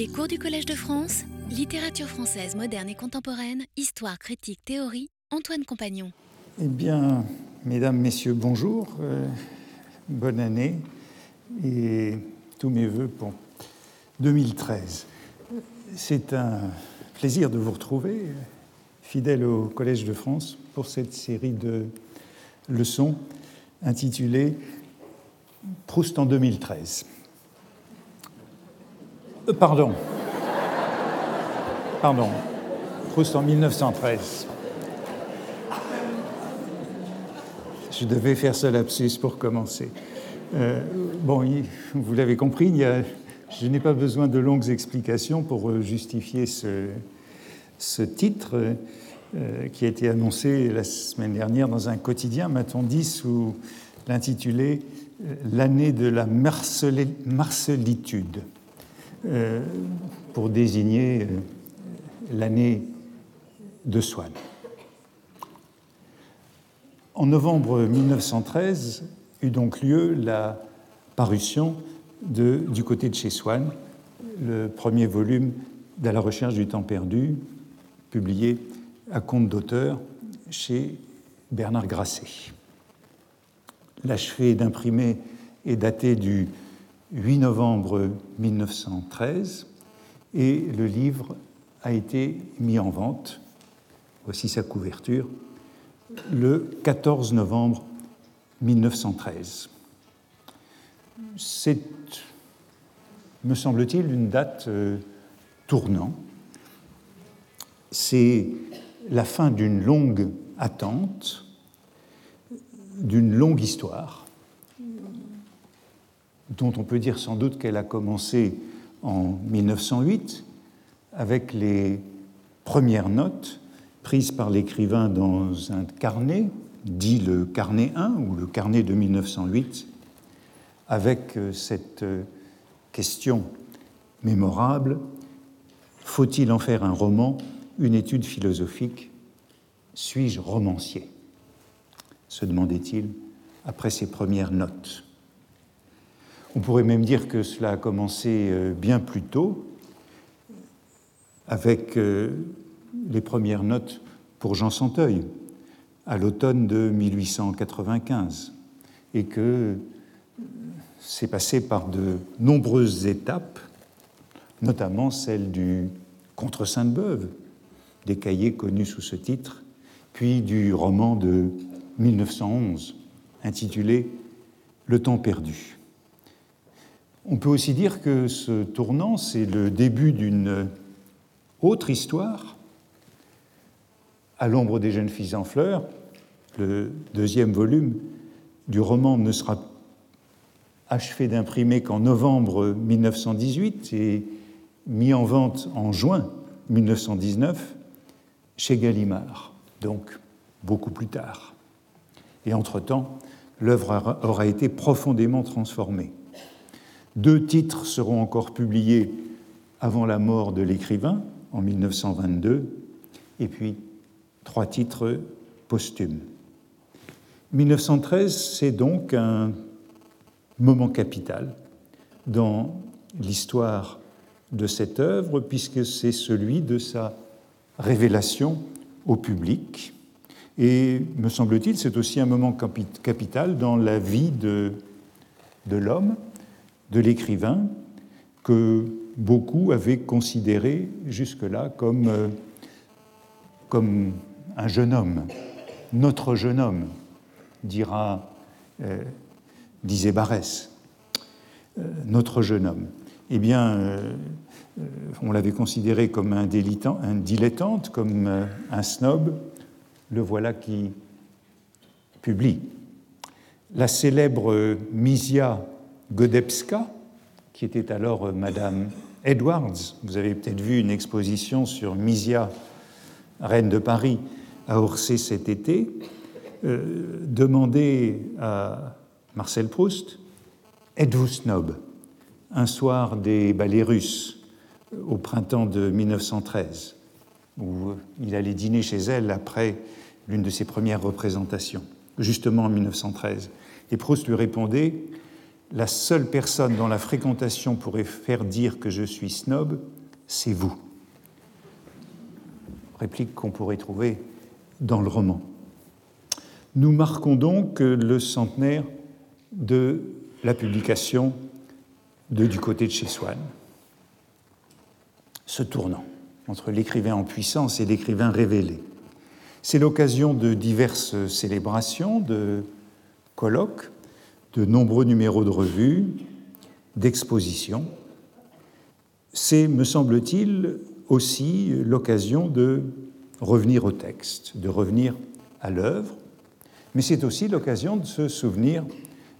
Les cours du Collège de France, littérature française moderne et contemporaine, histoire, critique, théorie, Antoine Compagnon. Eh bien, mesdames, messieurs, bonjour, euh, bonne année et tous mes voeux pour 2013. C'est un plaisir de vous retrouver, fidèle au Collège de France, pour cette série de leçons intitulée Proust en 2013. Euh, pardon. Pardon. Proust en 1913. Je devais faire ce lapsus pour commencer. Euh, bon, vous l'avez compris, je n'ai pas besoin de longues explications pour euh, justifier ce, titre qui a été annoncé la semaine dernière dans un quotidien, m'a-t-on dit, sous l'intitulé L'année de la marcelitude. Euh, pour désigner euh, l'année de Swann. En novembre 1913 eut donc lieu la parution de, du côté de chez Swann, le premier volume de la recherche du temps perdu, publié à compte d'auteur chez Bernard Grasset. L'achevé d'imprimer est daté du 8 novembre 1913 et le livre a été mis en vente, voici sa couverture, le 14 novembre 1913. C'est, me semble-t-il, une date euh, tournant. C'est la fin d'une longue attente, d'une longue histoire dont on peut dire sans doute qu'elle a commencé en 1908 avec les premières notes prises par l'écrivain dans un carnet, dit le carnet 1 ou le carnet de 1908, avec euh, cette euh, question mémorable, faut-il en faire un roman, une étude philosophique Suis-je romancier? se demandait-il après ses premières notes. On pourrait même dire que cela a commencé euh, bien plus tôt, avec euh, les premières notes pour Jean Santeuil, à l'automne de 1895, et que c'est passé par de nombreuses étapes, notamment celle du Contre Sainte-Beuve, des cahiers connus sous ce titre, puis du roman de 1911, intitulé Le temps perdu. On peut aussi dire que ce tournant, c'est le début d'une autre histoire. À l'ombre des jeunes filles en fleurs, le deuxième volume du roman ne sera achevé d'imprimer qu'en novembre 1918 et mis en vente en juin 1919 chez Gallimard, donc beaucoup plus tard. Et entre-temps, l'œuvre aura été profondément transformée. Deux titres seront encore publiés avant la mort de l'écrivain en 1922, et puis trois titres posthumes. 1913, c'est donc un moment capital dans l'histoire de cette œuvre, puisque c'est celui de sa révélation au public. Et, me semble-t-il, c'est aussi un moment capital dans la vie de, de l'homme, de l'écrivain que beaucoup avaient considéré jusque-là comme, euh, un jeune homme, notre jeune homme, dira, euh, disait Barès, euh, notre jeune homme. Eh bien, on l'avait considéré comme un, un dilettante, comme un snob. Le voilà qui publie. La célèbre Misia Godebska, qui était alors euh, Madame Edwards. Vous avez peut-être vu une exposition sur Misia, reine de Paris, à Orsay cet été. Euh, demandait à Marcel Proust Êtes-vous snob? Un soir des ballets russes au printemps de 1913, où il allait dîner chez elle après l'une de ses premières représentations, justement en 1913. Et Proust lui répondait la seule personne dont la fréquentation pourrait faire dire que je suis snob, c'est vous. Réplique qu'on pourrait trouver dans le roman. Nous marquons donc le centenaire de la publication de Du côté de chez Swann. Ce tournant entre l'écrivain en puissance et l'écrivain révélé. C'est l'occasion de diverses célébrations, de colloques, de nombreux numéros de revues, d'expositions. C'est, me semble-t-il, aussi l'occasion de revenir au texte, de revenir à l'œuvre, mais c'est aussi l'occasion de se souvenir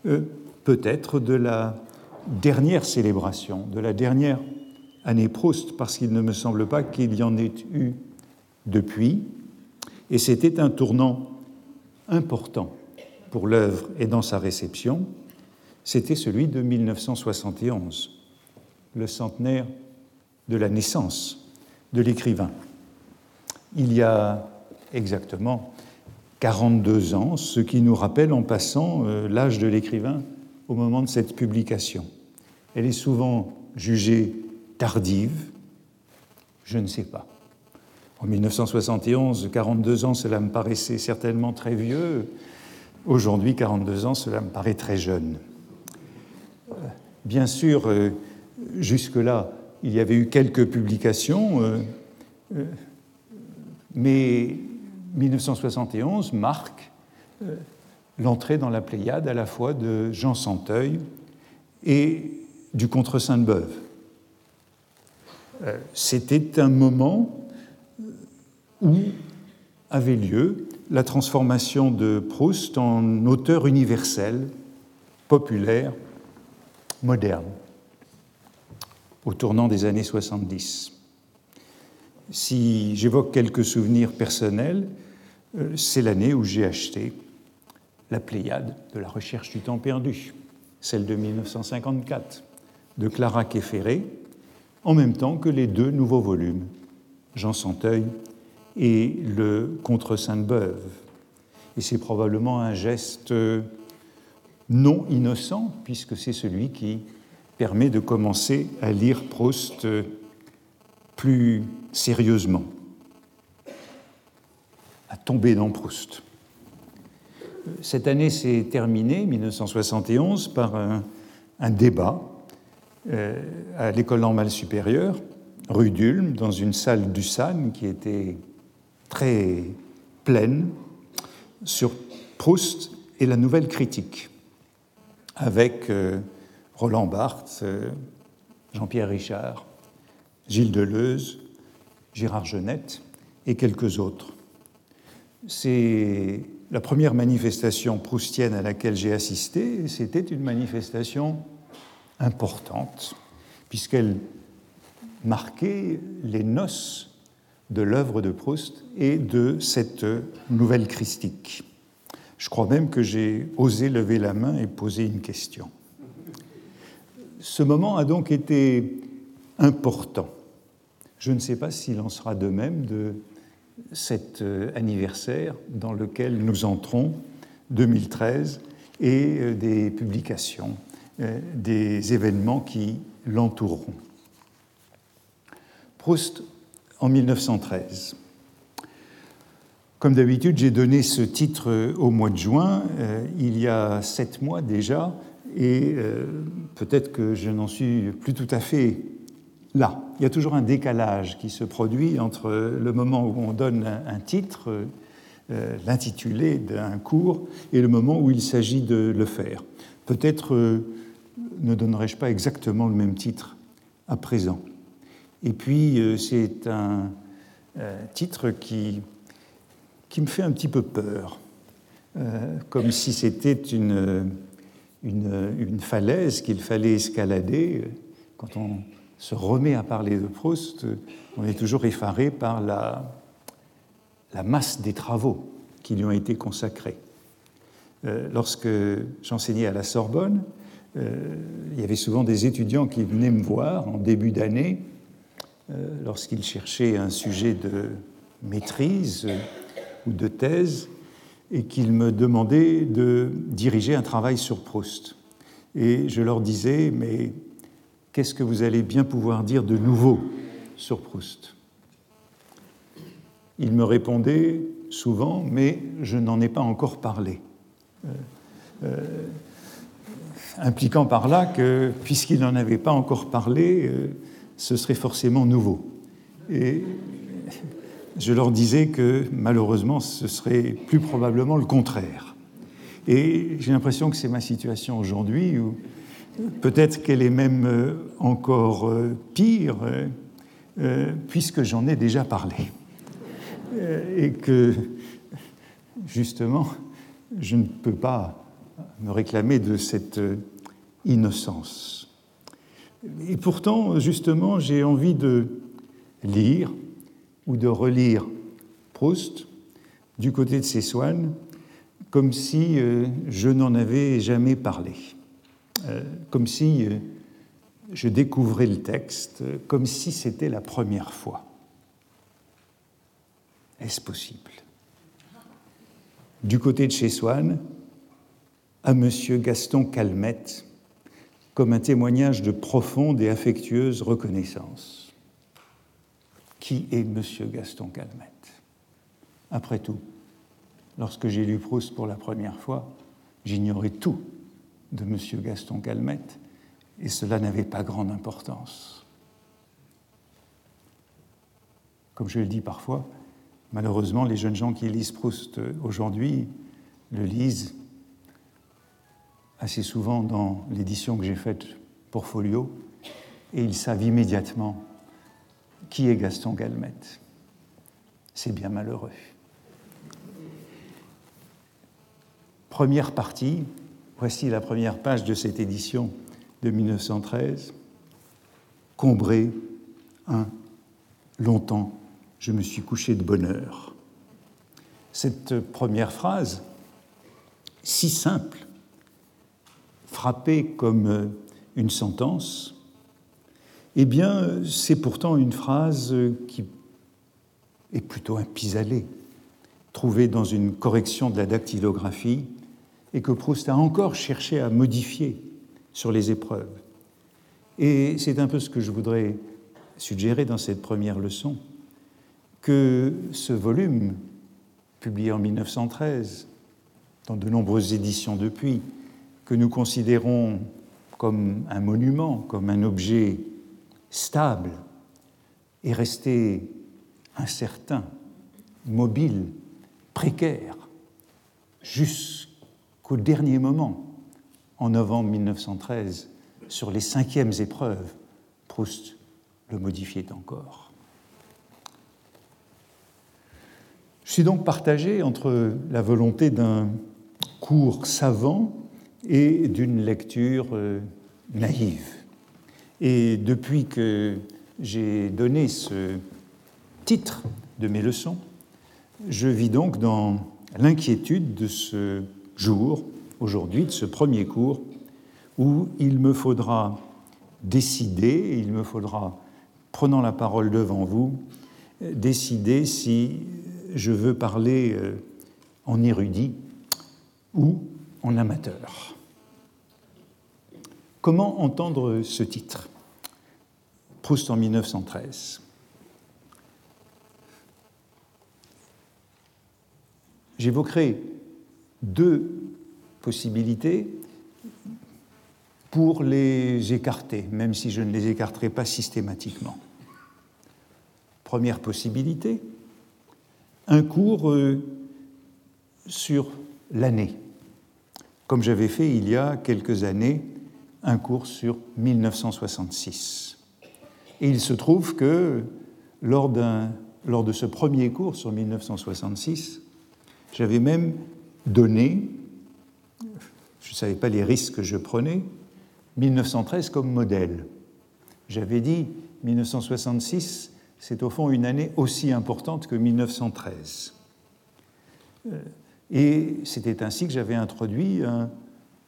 euh, peut-être de la dernière célébration, de la dernière année Proust, parce qu'il ne me semble pas qu'il y en ait eu depuis, et c'était un tournant important pour l'œuvre et dans sa réception, c'était celui de 1971, le centenaire de la naissance de l'écrivain. Il y a exactement 42 ans, ce qui nous rappelle en passant euh, l'âge de l'écrivain au moment de cette publication. Elle est souvent jugée tardive, je ne sais pas. En 1971, 42 ans, cela me paraissait certainement très vieux. Aujourd'hui, 42 ans, cela me paraît très jeune. Bien sûr, euh, jusque-là, il y avait eu quelques publications, euh, euh, mais 1971 marque l'entrée dans la Pléiade à la fois de Jean Santeuil et du Contre Sainte-Beuve. C'était un moment où avait lieu la transformation de Proust en auteur universel, populaire, moderne, au tournant des années 70. Si j'évoque quelques souvenirs personnels, euh, c'est l'année où j'ai acheté la Pléiade de la recherche du temps perdu, celle de 1954, de Clara Kéféré, en même temps que les deux nouveaux volumes, Jean Santeuil et le contre Sainte-Beuve. Et c'est probablement un geste non innocent, puisque c'est celui qui permet de commencer à lire Proust plus sérieusement, à tomber dans Proust. Cette année s'est terminée, 1971, par un, débat euh, à l'école normale supérieure, rue d'Ulm, dans une salle du qui était très pleine sur Proust et la nouvelle critique, avec euh, Roland Barthes, euh, Jean-Pierre Richard, Gilles Deleuze, Gérard Genette et quelques autres. C'est la première manifestation proustienne à laquelle j'ai assisté, c'était une manifestation importante, puisqu'elle marquait les noces de l'œuvre de Proust et de cette nouvelle christique. Je crois même que j'ai osé lever la main et poser une question. Ce moment a donc été important. Je ne sais pas s'il en sera de même de cet anniversaire dans lequel nous entrons, 2013, et euh, des publications, euh, des événements qui l'entoureront. Proust en 1913. Comme d'habitude, j'ai donné ce titre au mois de juin, euh, il y a sept mois déjà, et euh, peut-être que je n'en suis plus tout à fait là. Il y a toujours un décalage qui se produit entre le moment où on donne un, titre, euh, l'intitulé d'un cours, et le moment où il s'agit de le faire. Peut-être ne donnerai-je pas exactement le même titre à présent. Et puis, euh, c'est un euh, titre qui, qui me fait un petit peu peur, euh, comme si c'était une, une, falaise qu'il fallait escalader. Quand on se remet à parler de Proust, on est toujours effaré par la, la masse des travaux qui lui ont été consacrés. lorsque j'enseignais à la Sorbonne, il y avait souvent des étudiants qui venaient me voir en début d'année lorsqu'il cherchait un sujet de maîtrise euh, ou de thèse et qu'il me demandait de diriger un travail sur Proust. et je leur disais, mais qu'est-ce que vous allez bien pouvoir dire de nouveau sur Proust? Ils me répondaient souvent, mais je n'en ai pas encore parlé. Euh, euh, impliquant par là que, puisqu'il n'en avait pas encore parlé, euh, ce serait forcément nouveau. Et je leur disais que malheureusement, ce serait plus probablement le contraire. Et j'ai l'impression que c'est ma situation aujourd'hui, où peut-être qu'elle est même euh, encore euh, pire, euh, puisque j'en ai déjà parlé. Et que, justement, je ne peux pas me réclamer de cette innocence. Et pourtant, justement, j'ai envie de lire ou de relire Proust du côté de ses soins comme si euh, je n'en avais jamais parlé, euh, comme si euh, je découvrais le texte, comme si c'était la première fois. Est-ce possible? Du côté de chez Swann, à Monsieur Gaston Calmette, comme un témoignage de profonde et affectueuse reconnaissance. Qui est Monsieur Gaston Calmette? Après tout, Lorsque j'ai lu Proust pour la première fois, j'ignorais tout de M. Gaston Calmette et cela n'avait pas grande importance. Comme je le dis parfois, malheureusement, les jeunes gens qui lisent Proust aujourd'hui le lisent assez souvent dans l'édition que j'ai faite pour Folio et ils savent immédiatement qui est Gaston Calmette. C'est bien malheureux. Première partie, voici la première page de cette édition de 1913. Combré, un, longtemps, je me suis couché de bonheur. Cette première phrase, si simple, frappée comme une sentence, eh bien, c'est pourtant une phrase qui est plutôt un pis-aller, trouvée dans une correction de la dactylographie et que Proust a encore cherché à modifier sur les épreuves. Et c'est un peu ce que je voudrais suggérer dans cette première leçon, que ce volume, publié en 1913, dans de nombreuses éditions depuis, que nous considérons comme un monument, comme un objet stable, est resté incertain, mobile, précaire, jusqu'à au dernier moment, en novembre 1913, sur les cinquièmes épreuves, Proust le modifiait encore. Je suis donc partagé entre la volonté d'un cours savant et d'une lecture euh, naïve. Et depuis que j'ai donné ce titre de mes leçons, je vis donc dans l'inquiétude de ce jour, aujourd'hui, de ce premier cours, où il me faudra décider, il me faudra, prenant la parole devant vous, décider si je veux parler euh, en érudit ou en amateur. Comment entendre ce titre? Proust en 1913. J'évoquerai deux possibilités pour les écarter, même si je ne les écarterai pas systématiquement. Première possibilité, un cours euh, sur l'année, comme j'avais fait il y a quelques années un cours sur 1966. Et il se trouve que lors, lors de ce premier cours sur 1966, j'avais même donné, je ne savais pas les risques que je prenais, 1913 comme modèle. J'avais dit 1966, c'est au fond une année aussi importante que 1913. Et c'était ainsi que j'avais introduit un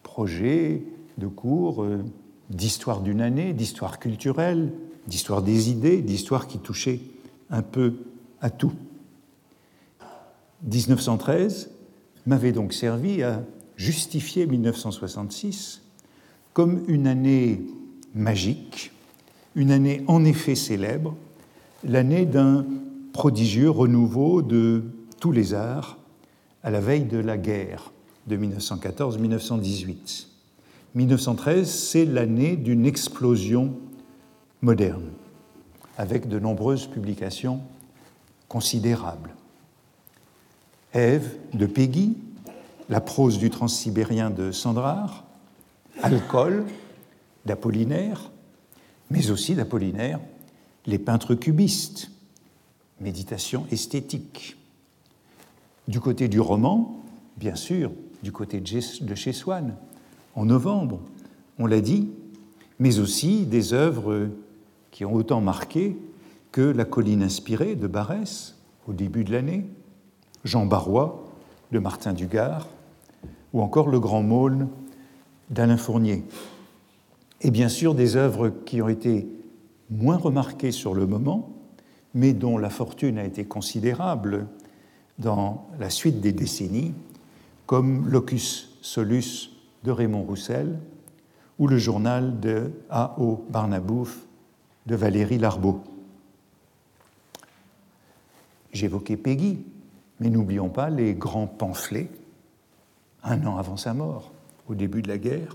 projet de cours euh, d'histoire d'une année, d'histoire culturelle, d'histoire des idées, d'histoire qui touchait un peu à tout. 1913, m'avait donc servi à justifier 1966 comme une année magique, une année en effet célèbre, l'année d'un prodigieux renouveau de tous les arts à la veille de la guerre de 1914-1918. 1913, c'est l'année d'une explosion moderne, avec de nombreuses publications considérables. Ève de Peggy, la prose du transsibérien de Sandrard, Alcool d'Apollinaire, mais aussi d'Apollinaire, les peintres cubistes, méditation esthétique. Du côté du roman, bien sûr, du côté de chez Swann, en novembre, on l'a dit, mais aussi des œuvres qui ont autant marqué que La colline inspirée de Barès au début de l'année, Jean Barrois de Martin Dugard, ou encore Le Grand Maulne d'Alain Fournier. Et bien sûr des œuvres qui ont été moins remarquées sur le moment, mais dont la fortune a été considérable dans la suite des décennies, comme Locus Solus de Raymond Roussel ou le journal de A.O. Barnabouf de Valérie Larbeau. J'évoquais Peggy, mais n'oublions pas les grands pamphlets, un an avant sa mort, au début de la guerre,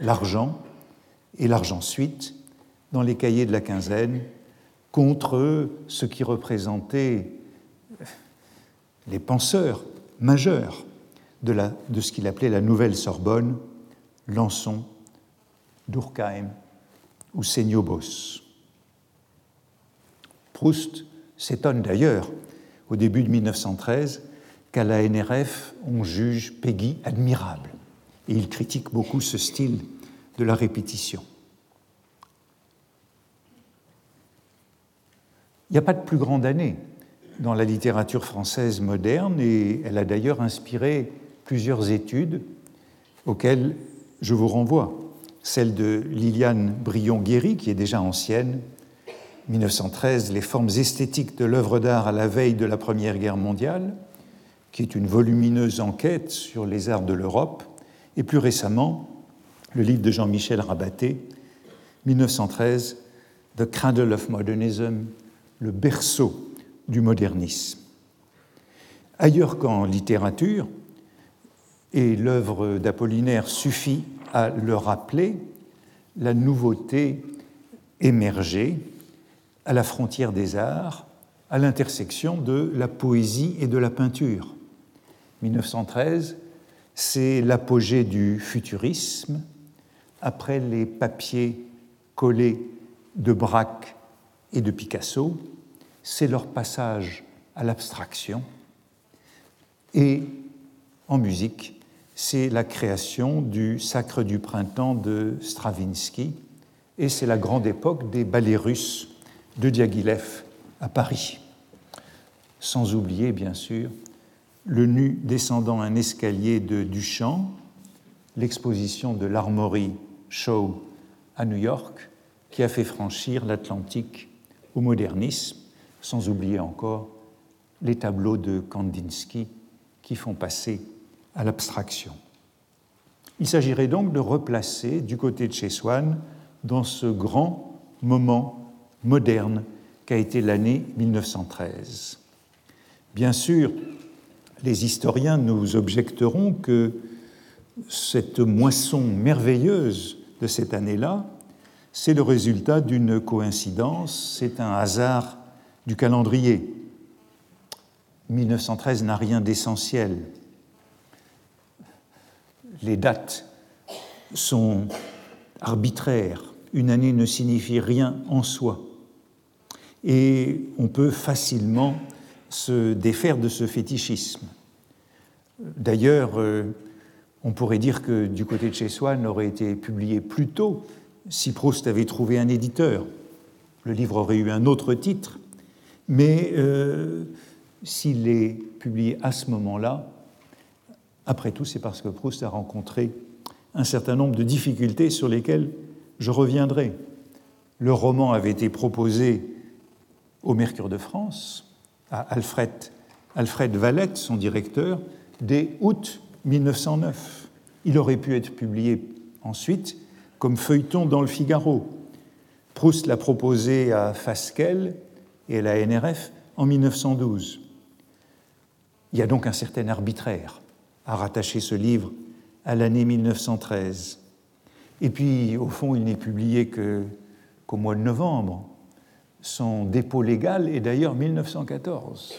l'argent et l'argent suite dans les cahiers de la quinzaine contre ce qui représentait les penseurs majeurs de, ce qu'il appelait la Nouvelle Sorbonne, Lançon, Durkheim ou Seignobos. Proust s'étonne d'ailleurs, au début de 1913, qu'à la NRF, on juge Peggy admirable. Et il critique beaucoup ce style de la répétition. Il n'y a pas de plus grande année dans la littérature française moderne et elle a d'ailleurs inspiré plusieurs études auxquelles je vous renvoie. Celle de Liliane Brion-Guéry, qui est déjà ancienne, 1913, Les formes esthétiques de l'œuvre d'art à la veille de la Première Guerre mondiale, qui est une volumineuse enquête sur les arts de l'Europe, et plus récemment, le livre de Jean-Michel Rabaté, 1913, The Cradle of Modernism, le berceau du modernisme. Ailleurs qu'en littérature, et l'œuvre d'Apollinaire suffit à le rappeler, la nouveauté émergée à la frontière des arts, à l'intersection de la poésie et de la peinture. 1913, c'est l'apogée du futurisme, après les papiers collés de Braque et de Picasso, c'est leur passage à l'abstraction. Et en musique, c'est la création du Sacre du printemps de Stravinsky, et c'est la grande époque des ballets russes de Diaghilev à Paris. Sans oublier, bien sûr, le nu descendant un escalier de Duchamp, l'exposition de l'Armory Show à New York, qui a fait franchir l'Atlantique au modernisme, sans oublier encore les tableaux de Kandinsky qui font passer à l'abstraction. Il s'agirait donc de replacer du côté de chez Swann dans ce grand moment moderne qu'a été l'année 1913. Bien sûr, les historiens nous objecteront que cette moisson merveilleuse de cette année-là, c'est le résultat d'une coïncidence, c'est un hasard du calendrier. 1913 n'a rien d'essentiel les dates sont arbitraires. Une année ne signifie rien en soi. Et on peut facilement se défaire de ce fétichisme. D'ailleurs, euh, on pourrait dire que du côté de chez Swann aurait été publié plus tôt si Proust avait trouvé un éditeur. Le livre aurait eu un autre titre, mais euh, s'il est publié à ce moment-là, après tout, c'est parce que Proust a rencontré un certain nombre de difficultés sur lesquelles je reviendrai. Le roman avait été proposé au Mercure de France, à Alfred, Alfred Valette, son directeur, dès août 1909. Il aurait pu être publié ensuite comme feuilleton dans le Figaro. Proust l'a proposé à Fasquelle et la NRF en 1912. Il y a donc un certain arbitraire à rattacher ce livre à l'année 1913. Et puis, au fond, il n'est publié qu'au mois de novembre. Son dépôt légal est d'ailleurs 1914.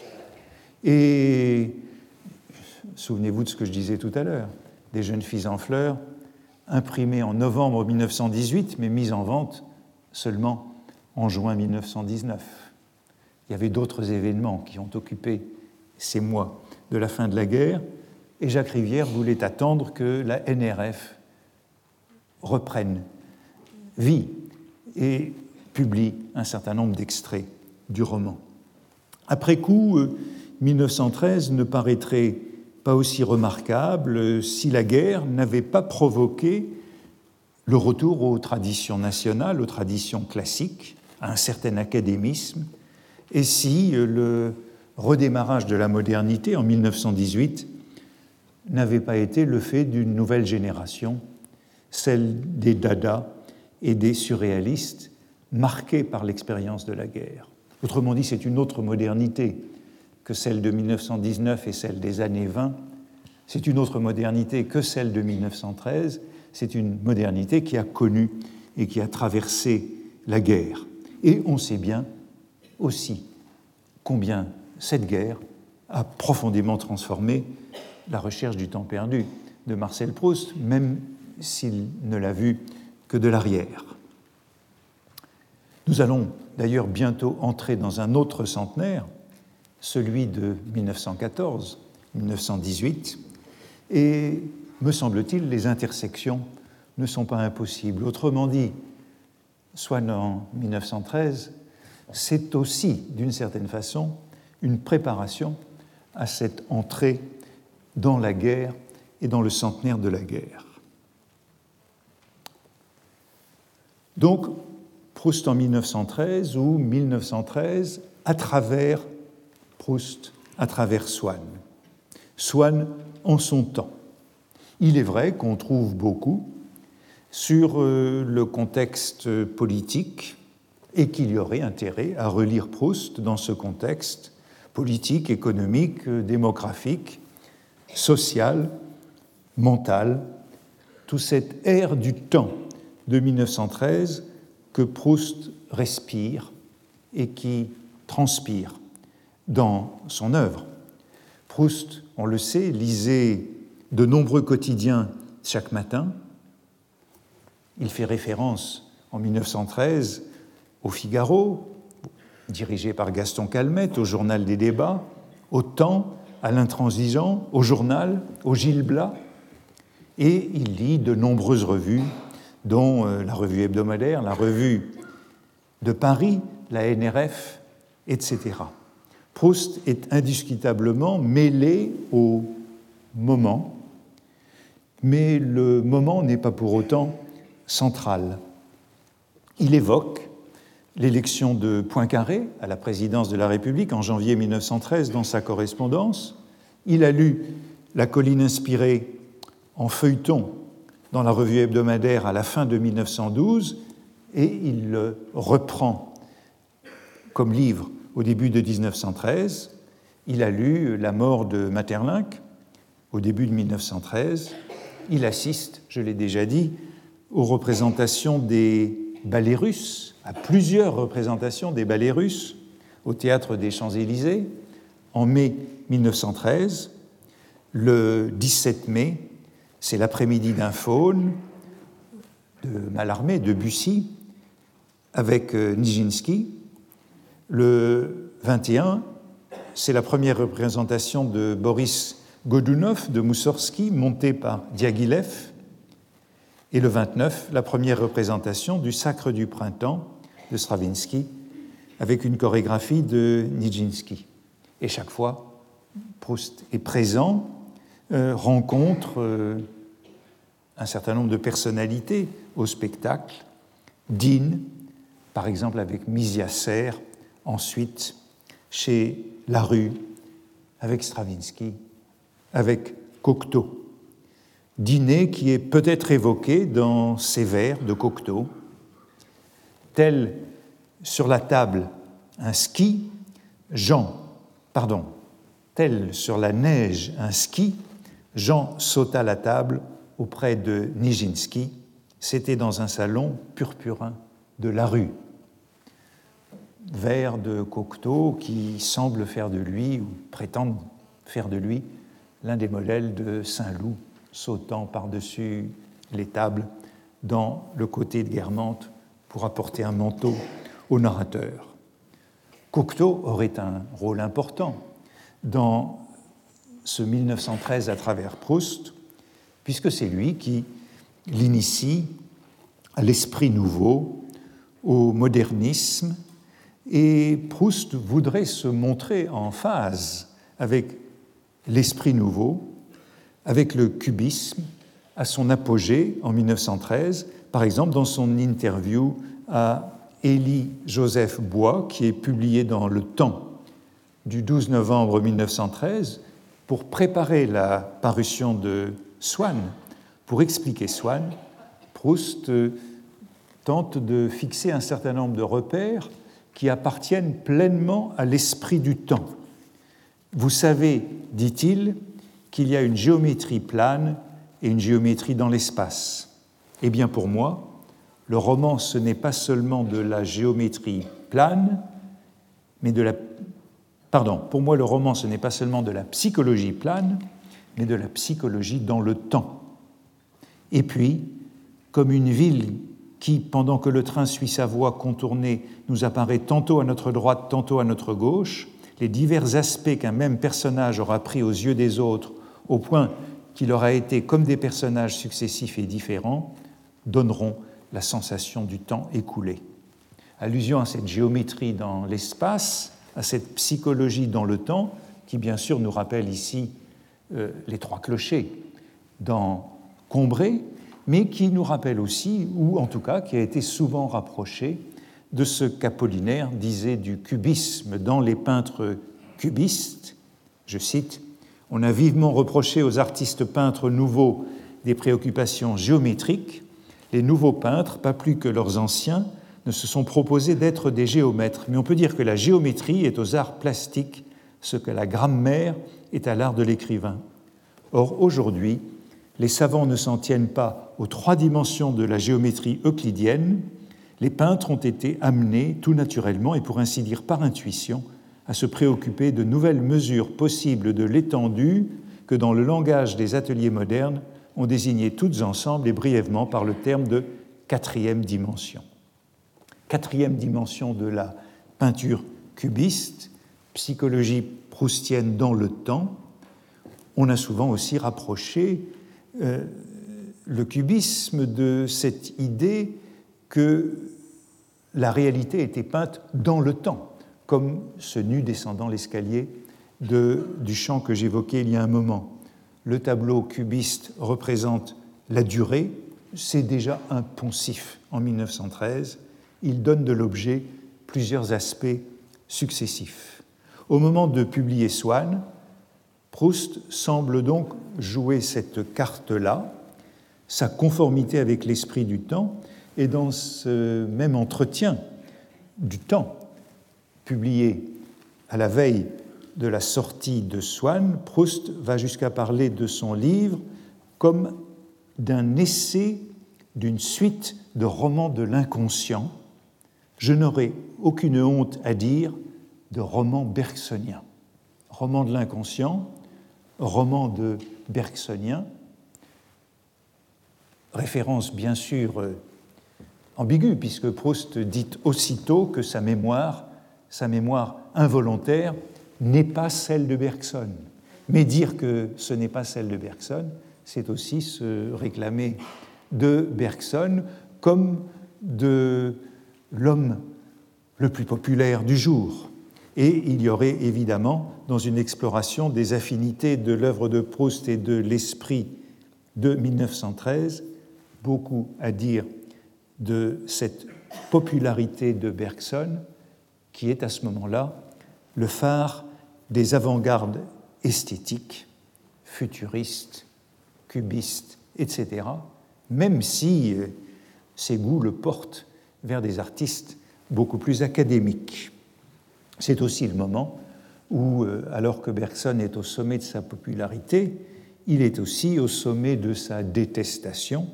Et souvenez-vous de ce que je disais tout à l'heure, des jeunes filles en fleurs, imprimées en novembre 1918, mais mises en vente seulement en juin 1919. Il y avait d'autres événements qui ont occupé ces mois de la fin de la guerre, et Jacques Rivière voulait attendre que la NRF reprenne vie et publie un certain nombre d'extraits du roman. Après coup, 1913 euh, ne paraîtrait pas aussi remarquable si la guerre n'avait pas provoqué le retour aux traditions nationales, aux traditions classiques, à un certain académisme, et si euh, le redémarrage de la modernité en 1918 n'avait pas été le fait d'une nouvelle génération, celle des Dada et des surréalistes, marqués par l'expérience de la guerre. Autrement dit, c'est une autre modernité que celle de 1919 et celle des années 20. C'est une autre modernité que celle de 1913. C'est une modernité qui a connu et qui a traversé la guerre. Et on sait bien aussi combien cette guerre a profondément transformé la recherche du temps perdu de Marcel Proust, même s'il ne l'a vu que de l'arrière. Nous allons d'ailleurs bientôt entrer dans un autre centenaire, celui de 1914-1918, et me semble-t-il, les intersections ne sont pas impossibles. Autrement dit, soit en 1913, c'est aussi, d'une certaine façon, une préparation à cette entrée dans la guerre et dans le centenaire de la guerre. Donc, Proust en 1913 ou 1913 à travers Proust, à travers Swann. Swann en son temps. Il est vrai qu'on trouve beaucoup sur euh, le contexte politique et qu'il y aurait intérêt à relire Proust dans ce contexte politique, économique, démographique, social, mental, tout cet air du temps de 1913 que Proust respire et qui transpire dans son œuvre. Proust, on le sait, lisait de nombreux quotidiens chaque matin. Il fait référence en 1913 au Figaro, dirigé par Gaston Calmette, au journal des débats, au Temps, à l'Intransigeant, au journal, au Gil Blas, et il lit de nombreuses revues, dont euh, la revue hebdomadaire, la revue de Paris, la NRF, etc. Proust est indiscutablement mêlé au moment, mais le moment n'est pas pour autant central. Il évoque l'élection de Poincaré à la présidence de la République en janvier 1913 dans sa correspondance. Il a lu La colline inspirée en feuilleton dans la revue hebdomadaire à la fin de 1912 et il le reprend comme livre au début de 1913. Il a lu La mort de Materlinck au début de 1913. Il assiste, je l'ai déjà dit, aux représentations des ballets russes à plusieurs représentations des ballets russes au théâtre des Champs-Élysées en mai 1913. Le 17 mai, c'est l'après-midi d'un faune de Mallarmé, de Bussy, avec euh, Nijinsky. Le 21, c'est la première représentation de Boris Godunov de Moussorski, montée par Diaghilev. Et le 29, la première représentation du Sacre du Printemps de Stravinsky avec une chorégraphie de Nijinsky. Et chaque fois, Proust est présent, euh, rencontre euh, un certain nombre de personnalités au spectacle, dîne, par exemple avec Misiacer, ensuite chez Larue, avec Stravinsky, avec Cocteau. dîner qui est peut-être évoqué dans ces vers de Cocteau, tel sur la table un ski, Jean, pardon, tel sur la neige un ski, Jean sauta la table auprès de Nijinsky. C'était dans un salon purpurin de la rue. Vers de Cocteau qui semble faire de lui, ou prétend faire de lui, l'un des modèles de Saint-Loup sautant par-dessus les tables dans le côté de Guermantes pour apporter un manteau au narrateur. Cocteau aurait un rôle important dans ce 1913 à travers Proust, puisque c'est lui qui l'initie à l'esprit nouveau, au modernisme, et Proust voudrait se montrer en phase avec l'esprit nouveau, avec le cubisme, à son apogée en 1913, par exemple dans son interview à Élie Joseph Bois, qui est publié dans Le Temps du 12 novembre 1913, pour préparer la parution de Swann, pour expliquer Swann, Proust euh, tente de fixer un certain nombre de repères qui appartiennent pleinement à l'esprit du temps. Vous savez, dit-il, qu'il y a une géométrie plane et une géométrie dans l'espace. Eh bien pour moi, le roman, ce n'est pas seulement de la géométrie plane, mais de la... Pardon, pour moi, le roman, ce n'est pas seulement de la psychologie plane, mais de la psychologie dans le temps. Et puis, comme une ville qui, pendant que le train suit sa voie contournée, nous apparaît tantôt à notre droite, tantôt à notre gauche, les divers aspects qu'un même personnage aura pris aux yeux des autres, au point qu'il aura été comme des personnages successifs et différents, donneront la sensation du temps écoulé. Allusion à cette géométrie dans l'espace, à cette psychologie dans le temps, qui bien sûr nous rappelle ici euh, les trois clochers dans Combré, mais qui nous rappelle aussi, ou en tout cas qui a été souvent rapproché de ce qu'Apollinaire disait du cubisme dans les peintres cubistes. Je cite On a vivement reproché aux artistes peintres nouveaux des préoccupations géométriques les nouveaux peintres, pas plus que leurs anciens, ne se sont proposés d'être des géomètres, mais on peut dire que la géométrie est aux arts plastiques ce que la grammaire est à l'art de l'écrivain. Or, aujourd'hui, les savants ne s'en tiennent pas aux trois dimensions de la géométrie euclidienne, les peintres ont été amenés tout naturellement et pour ainsi dire par intuition à se préoccuper de nouvelles mesures possibles de l'étendue que dans le langage des ateliers modernes ont désigné toutes ensemble et brièvement par le terme de quatrième dimension. Quatrième dimension de la peinture cubiste, psychologie proustienne dans le temps. On a souvent aussi rapproché euh, le cubisme de cette idée que la réalité était peinte dans le temps, comme ce nu descendant l'escalier du champ que j'évoquais il y a un moment le tableau cubiste représente la durée, c'est déjà un poncif en 1913. Il donne de l'objet plusieurs aspects successifs. Au moment de publier Swann, Proust semble donc jouer cette carte-là, sa conformité avec l'esprit du temps, et dans ce même entretien du temps, publié à la veille de la sortie de Swann, Proust va jusqu'à parler de son livre comme d'un essai d'une suite de romans de l'inconscient. Je n'aurai aucune honte à dire de romans bergsoniens. Roman de l'inconscient, roman de bergsonien, référence bien sûr euh, ambiguë, puisque Proust dit aussitôt que sa mémoire, sa mémoire involontaire, n'est pas celle de Bergson. Mais dire que ce n'est pas celle de Bergson, c'est aussi se réclamer de Bergson comme de l'homme le plus populaire du jour. Et il y aurait évidemment, dans une exploration des affinités de l'œuvre de Proust et de l'esprit de 1913, beaucoup à dire de cette popularité de Bergson, qui est à ce moment-là le phare des avant-gardes esthétiques, futuristes, cubistes etc., même si euh, ses goûts le portent vers des artistes beaucoup plus académiques. C'est aussi le moment où, euh, alors que Bergson est au sommet de sa popularité, il est aussi au sommet de sa détestation.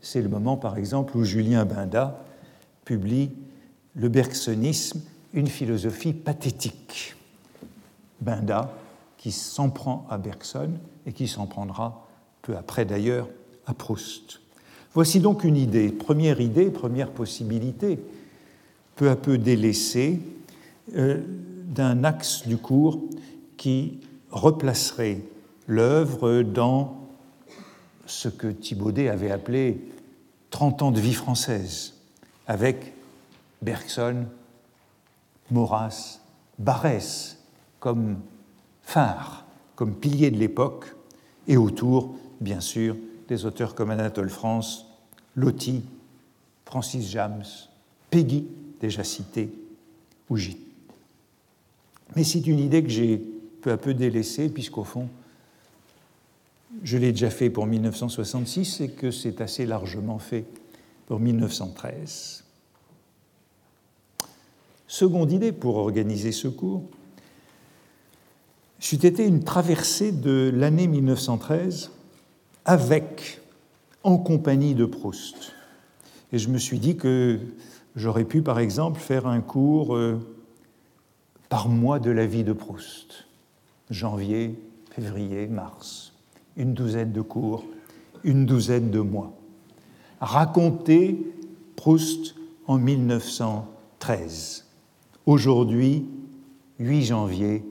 C'est le moment, par exemple, où Julien Binda publie Le bergsonisme, une philosophie pathétique. Binda, qui s'en prend à Bergson et qui s'en prendra peu après d'ailleurs à Proust. Voici donc une idée, première idée, première possibilité, peu à peu délaissée, euh, d'un axe du cours qui replacerait l'œuvre dans ce que Thibaudet avait appelé 30 ans de vie française, avec Bergson, Maurras, Barès comme phare, comme pilier de l'époque, et autour, bien sûr, des auteurs comme Anatole France, Loti, Francis James, Peggy, déjà cité, ou Gite. Mais c'est une idée que j'ai peu à peu délaissée, puisqu'au fond, je l'ai déjà fait pour 1966 et que c'est assez largement fait pour 1913. Seconde idée pour organiser ce cours, c'eût été une traversée de l'année 1913 avec, en compagnie de Proust. Et je me suis dit que j'aurais pu, par exemple, faire un cours euh, par mois de la vie de Proust, janvier, février, mars, une douzaine de cours, une douzaine de mois. Raconter Proust en 1913. Aujourd'hui, 8 janvier,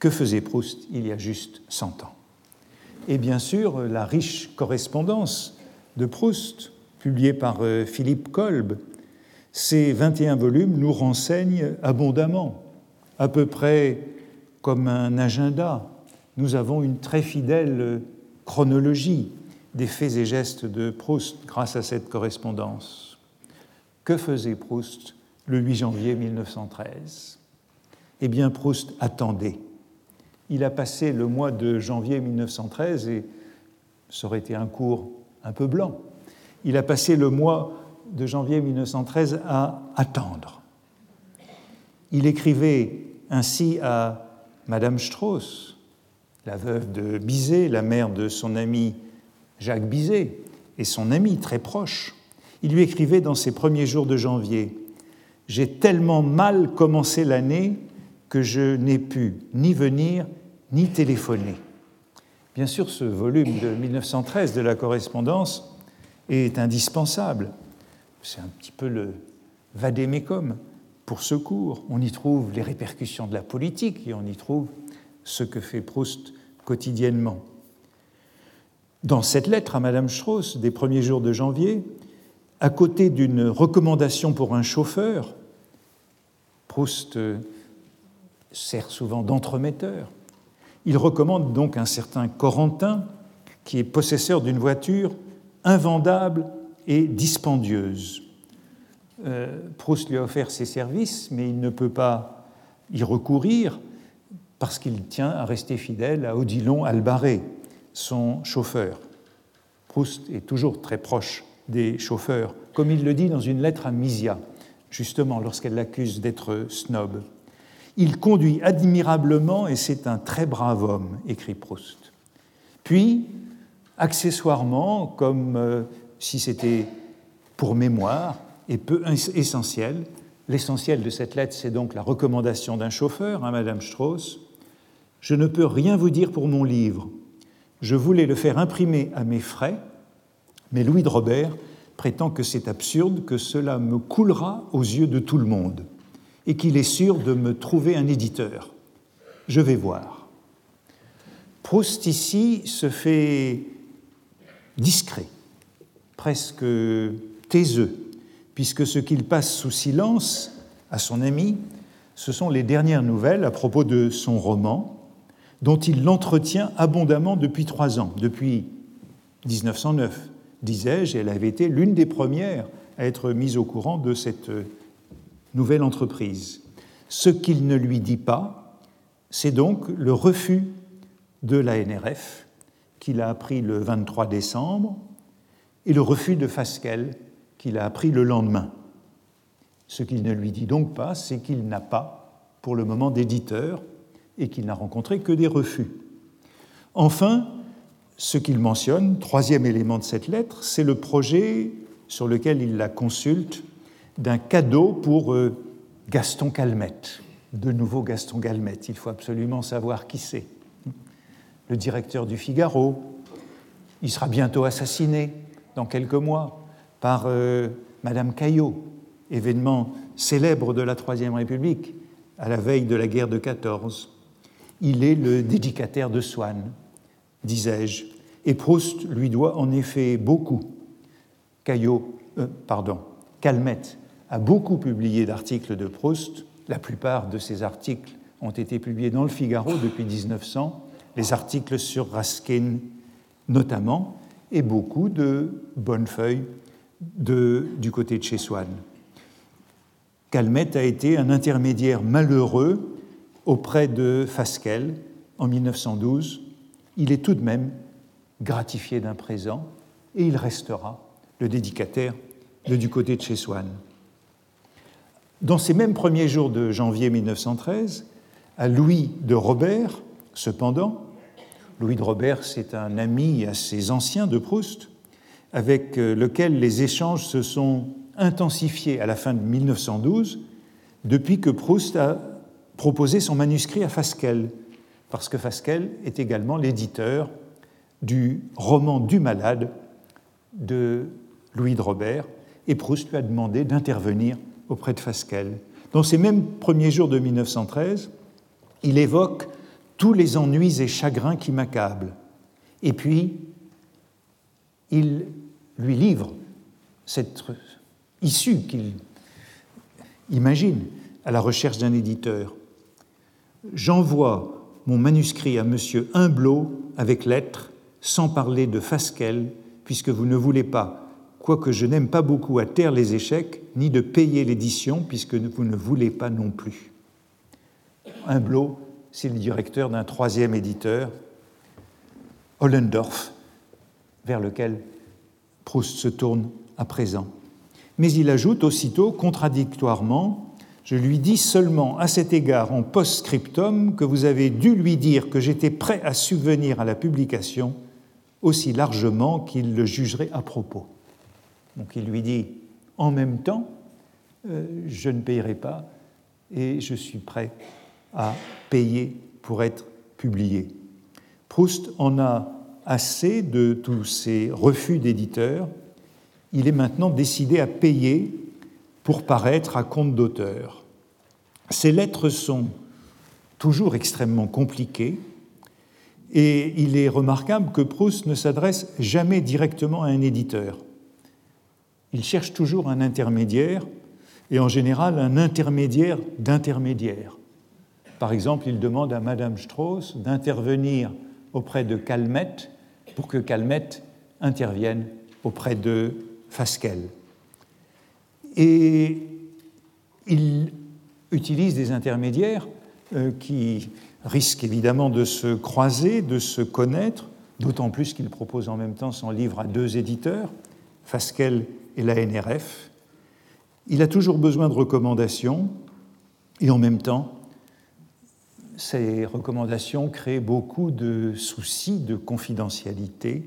que faisait Proust il y a juste 100 ans? Et bien sûr, la riche correspondance de Proust, publiée par euh, Philippe Kolb, ces 21 volumes nous renseignent abondamment à peu près comme un agenda. Nous avons une très fidèle chronologie des faits et gestes de Proust grâce à cette correspondance. Que faisait Proust le 8 janvier 1913 Eh bien, Proust attendait. Il a passé le mois de janvier 1913 et ça aurait été un cours un peu blanc. Il a passé le mois de janvier 1913 à attendre. Il écrivait ainsi à Madame Strauss, la veuve de Bizet, la mère de son ami Jacques Bizet, et son ami très proche. Il lui écrivait dans ses premiers jours de janvier J'ai tellement mal commencé l'année que je n'ai pu ni venir ni téléphoner. Bien sûr, ce volume de 1913 de la correspondance est indispensable. C'est un petit peu le vadémécum pour ce cours. On y trouve les répercussions de la politique et on y trouve ce que fait Proust quotidiennement. Dans cette lettre à Madame Strauss des premiers jours de janvier, à côté d'une recommandation pour un chauffeur, Proust sert souvent d'entremetteur. Il recommande donc un certain Corentin qui est possesseur d'une voiture invendable et dispendieuse. Euh, Proust lui a offert ses services, mais il ne peut pas y recourir parce qu'il tient à rester fidèle à Odilon Albaré, son chauffeur. Proust est toujours très proche des chauffeurs, comme il le dit dans une lettre à Misia, justement lorsqu'elle l'accuse d'être snob. Il conduit admirablement et c'est un très brave homme, écrit Proust. Puis, accessoirement, comme euh, si c'était pour mémoire, et peu essentiel. L'essentiel de cette lettre, c'est donc la recommandation d'un chauffeur à hein, Madame Strauss. Je ne peux rien vous dire pour mon livre. Je voulais le faire imprimer à mes frais, mais Louis de Robert prétend que c'est absurde, que cela me coulera aux yeux de tout le monde, et qu'il est sûr de me trouver un éditeur. Je vais voir. Proust ici se fait discret, presque taiseux puisque ce qu'il passe sous silence à son ami, ce sont les dernières nouvelles à propos de son roman, dont il l'entretient abondamment depuis trois ans, depuis 1909, disais-je, elle avait été l'une des premières à être mise au courant de cette nouvelle entreprise. Ce qu'il ne lui dit pas, c'est donc le refus de la NRF qu'il a appris le 23 décembre et le refus de Fasquelle qu'il a appris le lendemain. Ce qu'il ne lui dit donc pas, c'est qu'il n'a pas, pour le moment, d'éditeur et qu'il n'a rencontré que des refus. Enfin, ce qu'il mentionne, troisième élément de cette lettre, c'est le projet sur lequel il la consulte d'un cadeau pour euh, Gaston Calmette. De nouveau Gaston Calmette, il faut absolument savoir qui c'est. Le directeur du Figaro, il sera bientôt assassiné dans quelques mois par euh, Madame Caillot, événement célèbre de la Troisième République à la veille de la guerre de 14. Il est le dédicataire de Swann, disais-je, et Proust lui doit en effet beaucoup. Caillot, euh, pardon, Calmette a beaucoup publié d'articles de Proust. La plupart de ces articles ont été publiés dans le Figaro depuis 1900, les articles sur Raskin notamment, et beaucoup de bonnes feuilles du côté de chez Swann. Calmette a été un intermédiaire malheureux auprès de Fasquelle en 1912. Il est tout de même gratifié d'un présent et il restera le dédicataire de du côté de chez Swann. Dans ces mêmes premiers jours de janvier 1913, à Louis de Robert, cependant, Louis de Robert, c'est un ami assez ancien de Proust, avec euh, lequel les échanges se sont intensifiés à la fin de 1912, depuis que Proust a proposé son manuscrit à Fasquelle, parce que Fasquelle est également l'éditeur du roman Du Malade de Louis de Robert, et Proust lui a demandé d'intervenir auprès de Fasquelle. Dans ces mêmes premiers jours de 1913, il évoque tous les ennuis et chagrins qui m'accablent. Et puis, il lui livre cette issue qu'il imagine à la recherche d'un éditeur. J'envoie mon manuscrit à M. Humblot avec lettres, sans parler de Fasquelle, puisque vous ne voulez pas quoique je n'aime pas beaucoup à taire les échecs, ni de payer l'édition, puisque vous ne voulez pas non plus. Humblot, c'est le directeur d'un troisième éditeur, Hollendorf, vers lequel Proust se tourne à présent. Mais il ajoute aussitôt, contradictoirement, je lui dis seulement à cet égard en post-scriptum que vous avez dû lui dire que j'étais prêt à subvenir à la publication aussi largement qu'il le jugerait à propos. Donc il lui dit en même temps, euh, je ne payerai pas et je suis prêt à payer pour être publié. Proust en a assez de tous ces refus d'éditeurs. Il est maintenant décidé à payer pour paraître à compte d'auteur. Ces lettres sont toujours extrêmement compliquées et il est remarquable que Proust ne s'adresse jamais directement à un éditeur il cherche toujours un intermédiaire, et en général un intermédiaire d'intermédiaire. Par exemple, il demande à Madame Strauss d'intervenir auprès de Calmette pour que Calmette intervienne auprès de Fasquelle. Et il utilise des intermédiaires euh, qui risquent évidemment de se croiser, de se connaître, d'autant plus qu'il propose en même temps son livre à deux éditeurs, Fasquelle et la NRF. Il a toujours besoin de recommandations et en même temps, ces recommandations créent beaucoup de soucis de confidentialité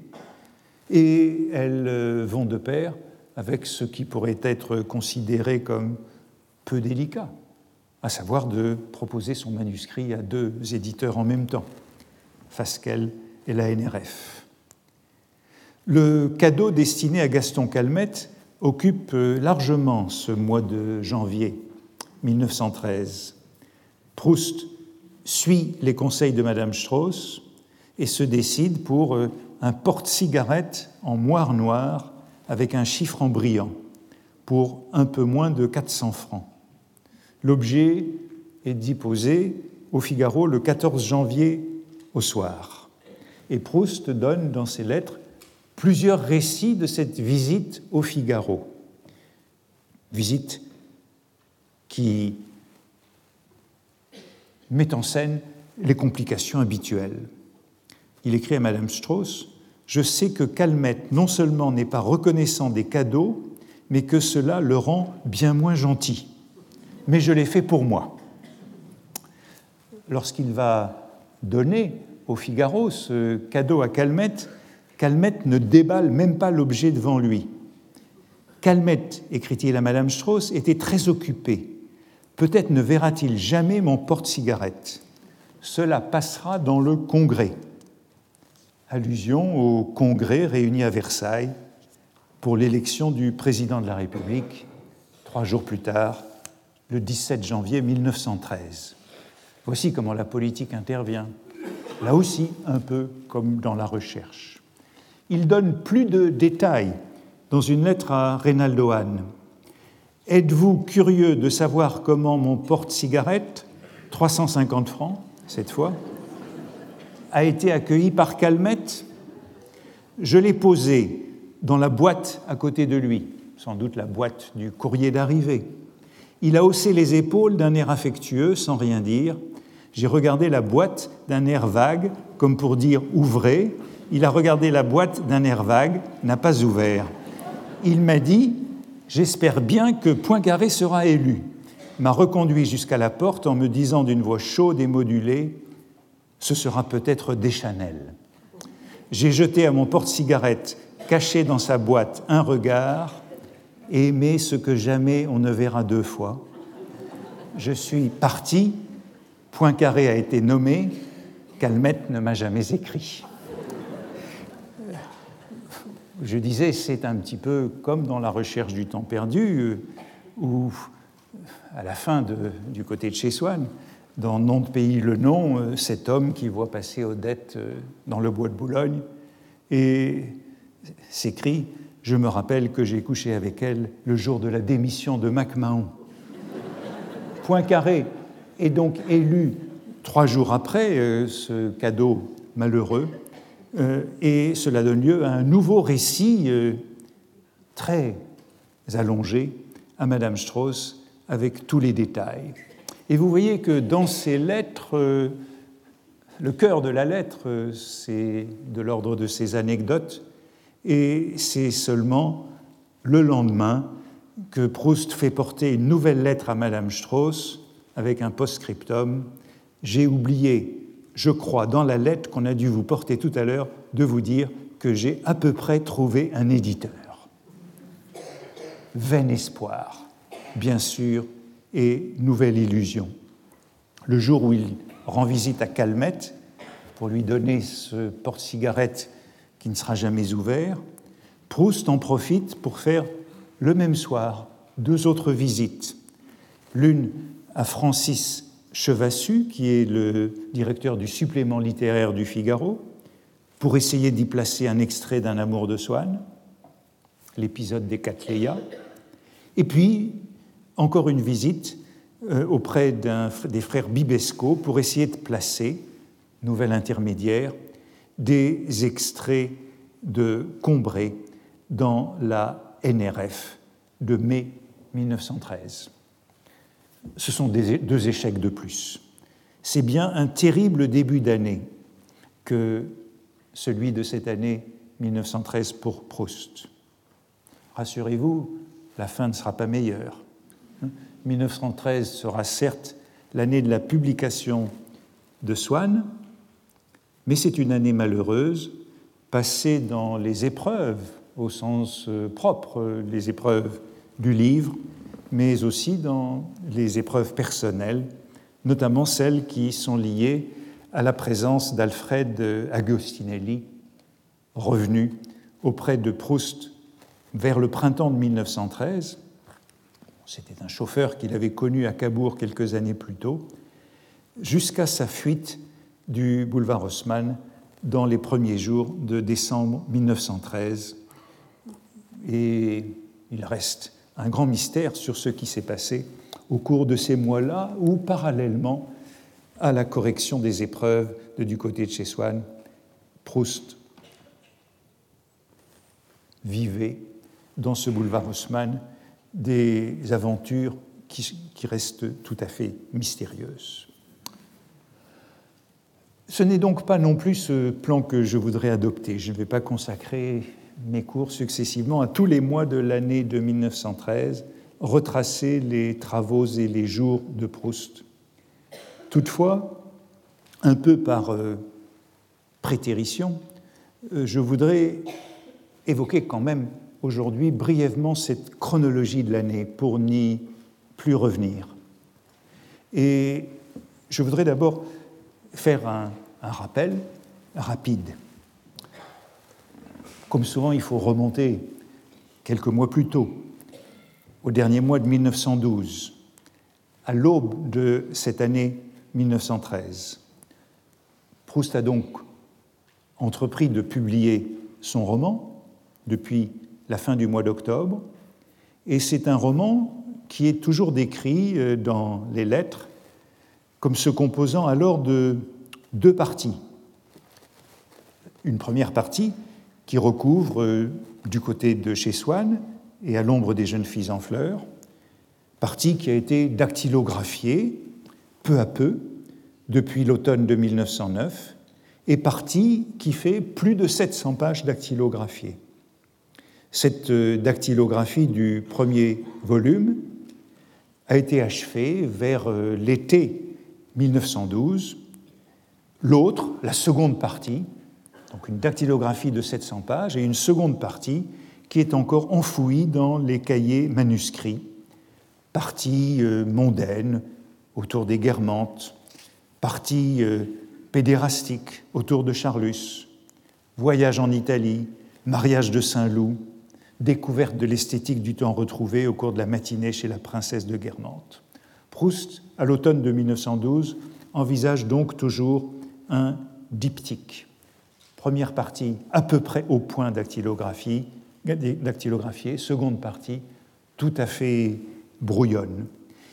et elles euh, vont de pair avec ce qui pourrait être considéré comme peu délicat, à savoir de proposer son manuscrit à deux éditeurs en même temps, Fasquelle et la NRF. Le cadeau destiné à Gaston Calmette occupe largement ce mois de janvier 1913. Proust suit les conseils de Madame Strauss et se décide pour euh, un porte-cigarette en moire noir avec un chiffre en brillant pour un peu moins de 400 francs. L'objet est déposé au Figaro le 14 janvier au soir. Et Proust donne dans ses lettres plusieurs récits de cette visite au Figaro. Visite qui met en scène les complications habituelles. il écrit à Madame Strauss Je sais que Calmette non seulement n'est pas reconnaissant des cadeaux, mais que cela le rend bien moins gentil. Mais je l'ai fait pour moi. Lorsqu'il va donner au Figaro ce cadeau à Calmette, Calmette ne déballe même pas l'objet devant lui. Calmette, écrit-il à Madame Strauss, était très occupé. Peut-être ne verra-t-il jamais mon porte-cigarette. Cela passera dans le Congrès. Allusion au Congrès réuni à Versailles pour l'élection du président de la République, trois jours plus tard, le 17 janvier 1913. Voici comment la politique intervient, là aussi un peu comme dans la recherche. Il donne plus de détails dans une lettre à Reynaldo Hahn. Êtes-vous curieux de savoir comment mon porte-cigarette, 350 francs cette fois, a été accueilli par Calmette? Je l'ai posé dans la boîte à côté de lui, sans doute la boîte du courrier d'arrivée. Il a haussé les épaules d'un air affectueux, sans rien dire. J'ai regardé la boîte d'un air vague, comme pour dire ouvrez. Il a regardé la boîte d'un air vague, n'a pas ouvert. Il m'a dit J'espère bien que Poincaré sera élu. M'a reconduit jusqu'à la porte en me disant d'une voix chaude et modulée Ce sera peut-être Deschanel. J'ai jeté à mon porte-cigarette, caché dans sa boîte, un regard aimer ce que jamais on ne verra deux fois. Je suis parti, Poincaré a été nommé, Calmette ne m'a jamais écrit. Je disais, c'est un petit peu comme dans la recherche du temps perdu, euh, où à la fin du côté de chez Swann, dans Nom de pays le nom, euh, cet homme qui voit passer Odette euh, dans le bois de Boulogne et s'écrit je me rappelle que j'ai couché avec elle le jour de la démission de MacMahon. Poincaré est donc élu trois jours après ce cadeau malheureux, et cela donne lieu à un nouveau récit euh, très allongé à Madame Strauss avec tous les détails. Et vous voyez que dans ces lettres, le cœur de la lettre, c'est de l'ordre de ces anecdotes et c'est seulement le lendemain que Proust fait porter une nouvelle lettre à Madame Strauss avec un post-scriptum. J'ai oublié, je crois, dans la lettre qu'on a dû vous porter tout à l'heure, de vous dire que j'ai à peu près trouvé un éditeur. Vain espoir, bien sûr, et nouvelle illusion. Le jour où il rend visite à Calmette pour lui donner ce porte-cigarette qui ne sera jamais ouvert, Proust en profite pour faire le même soir deux autres visites. L'une à Francis Chevassu, qui est le directeur du supplément littéraire du Figaro, pour essayer d'y placer un extrait d'un Amour de Swann, l'épisode des Catléas. Et puis, encore une visite euh, auprès des frères Bibesco pour essayer de placer, nouvelle intermédiaire, des extraits de Combré dans la NRF de mai 1913. Ce sont deux échecs de plus. C'est bien un terrible début d'année que celui de cette année 1913 pour Proust. Rassurez-vous, la fin ne sera pas meilleure. 1913 sera certes l'année de la publication de Swann, mais c'est une année malheureuse, passée dans les épreuves, au sens euh, propre, les épreuves du livre, mais aussi dans les épreuves personnelles, notamment celles qui sont liées à la présence d'Alfred Agostinelli, revenu auprès de Proust vers le printemps de 1913. C'était un chauffeur qu'il avait connu à Cabourg quelques années plus tôt, jusqu'à sa fuite du boulevard Haussmann dans les premiers jours de décembre 1913. Et il reste un grand mystère sur ce qui s'est passé au cours de ces mois-là, ou parallèlement à la correction des épreuves de du côté de chez Swann, Proust vivait dans ce boulevard Haussmann des aventures qui restent tout à fait mystérieuses Ce n'est donc pas non plus ce plan que je voudrais adopter. Je ne vais pas consacrer mes cours successivement à tous les mois de l'année de 1913, retracer les travaux et les jours de Proust. Toutefois, un peu par euh, prétérition, euh, je voudrais évoquer quand même aujourd'hui brièvement cette chronologie de l'année pour n'y plus revenir. Et je voudrais d'abord faire un, un, rappel rapide. Comme souvent, il faut remonter quelques mois plus tôt, au dernier mois de 1912, à l'aube de cette année 1913. Proust a donc entrepris de publier son roman depuis la fin du mois d'octobre, et c'est un roman qui est toujours décrit euh, dans les lettres comme se composant alors de deux parties. Une première partie qui recouvre euh, du côté de chez Swann et à l'ombre des jeunes filles en fleurs, partie qui a été dactylographiée peu à peu depuis l'automne de 1909 et partie qui fait plus de 700 pages dactylographiées. Cette euh, dactylographie du premier volume a été achevée vers euh, l'été 1912. L'autre, la seconde partie, donc une dactylographie de 700 pages, et une seconde partie qui est encore enfouie dans les cahiers manuscrits, partie euh, mondaine autour des Guermantes, partie pédérastique autour de Charlus, voyage en Italie, mariage de Saint-Loup, découverte de l'esthétique du temps retrouvé au cours de la matinée chez la princesse de Guermantes. Proust, à l'automne de 1912, envisage donc toujours un diptyque. Première partie à peu près au point dactylographie, dactylographiée, seconde partie tout à fait brouillonne.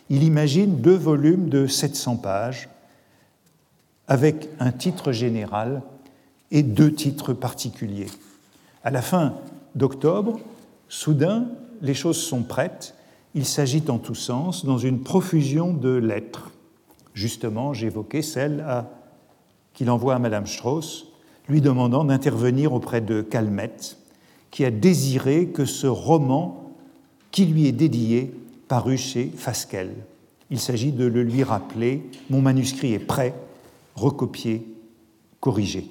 Il imagine deux volumes de 700 pages avec un titre général et deux titres particuliers. À la fin d'octobre, soudain, les choses sont prêtes, il s'agit en tous sens dans une profusion de lettres. Justement, j'évoquais celle qu'il envoie à Madame Strauss, lui demandant d'intervenir auprès de Calmette, qui a désiré que ce roman qui lui est dédié parût chez Fasquelle. Il s'agit de le lui rappeler, mon manuscrit est prêt, recopié, corrigé.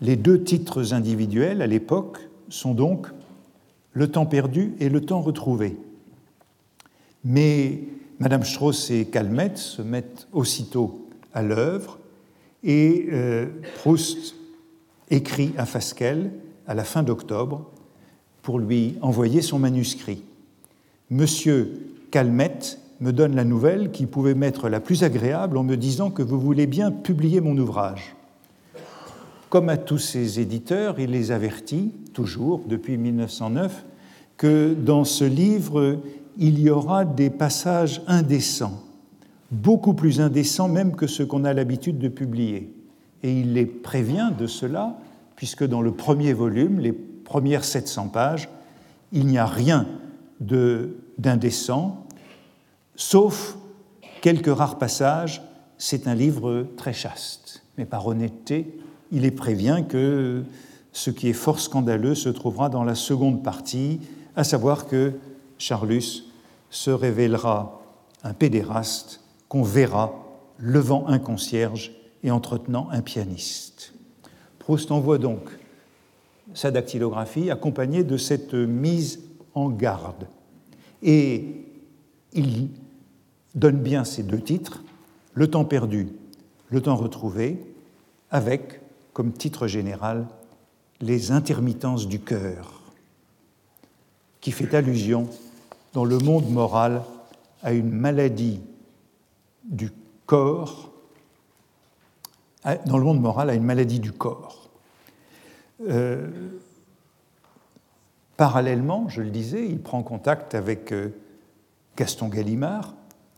Les deux titres individuels à l'époque sont donc Le temps perdu et Le temps retrouvé. Mais Madame Strauss et Calmette se mettent aussitôt à l'œuvre et euh, Proust écrit à Fasquelle à la fin d'octobre pour lui envoyer son manuscrit. Monsieur Calmette me donne la nouvelle qui pouvait m'être la plus agréable en me disant que vous voulez bien publier mon ouvrage. Comme à tous ses éditeurs, il les avertit, toujours depuis 1909, que dans ce livre, il y aura des passages indécents, beaucoup plus indécents même que ceux qu'on a l'habitude de publier. Et il les prévient de cela, puisque dans le premier volume, les premières 700 pages, il n'y a rien d'indécent, Sauf quelques rares passages, c'est un livre très chaste. Mais par honnêteté, il est prévient que ce qui est fort scandaleux se trouvera dans la seconde partie, à savoir que Charlus se révélera un pédéraste qu'on verra levant un concierge et entretenant un pianiste. Proust envoie donc sa dactylographie accompagnée de cette mise en garde. Et il donne bien ces deux titres, Le temps perdu, Le temps retrouvé, avec comme titre général Les intermittences du cœur, qui fait allusion dans le monde moral à une maladie du corps, dans le monde moral à une maladie du corps. Euh, parallèlement, je le disais, il prend contact avec euh, Gaston Gallimard,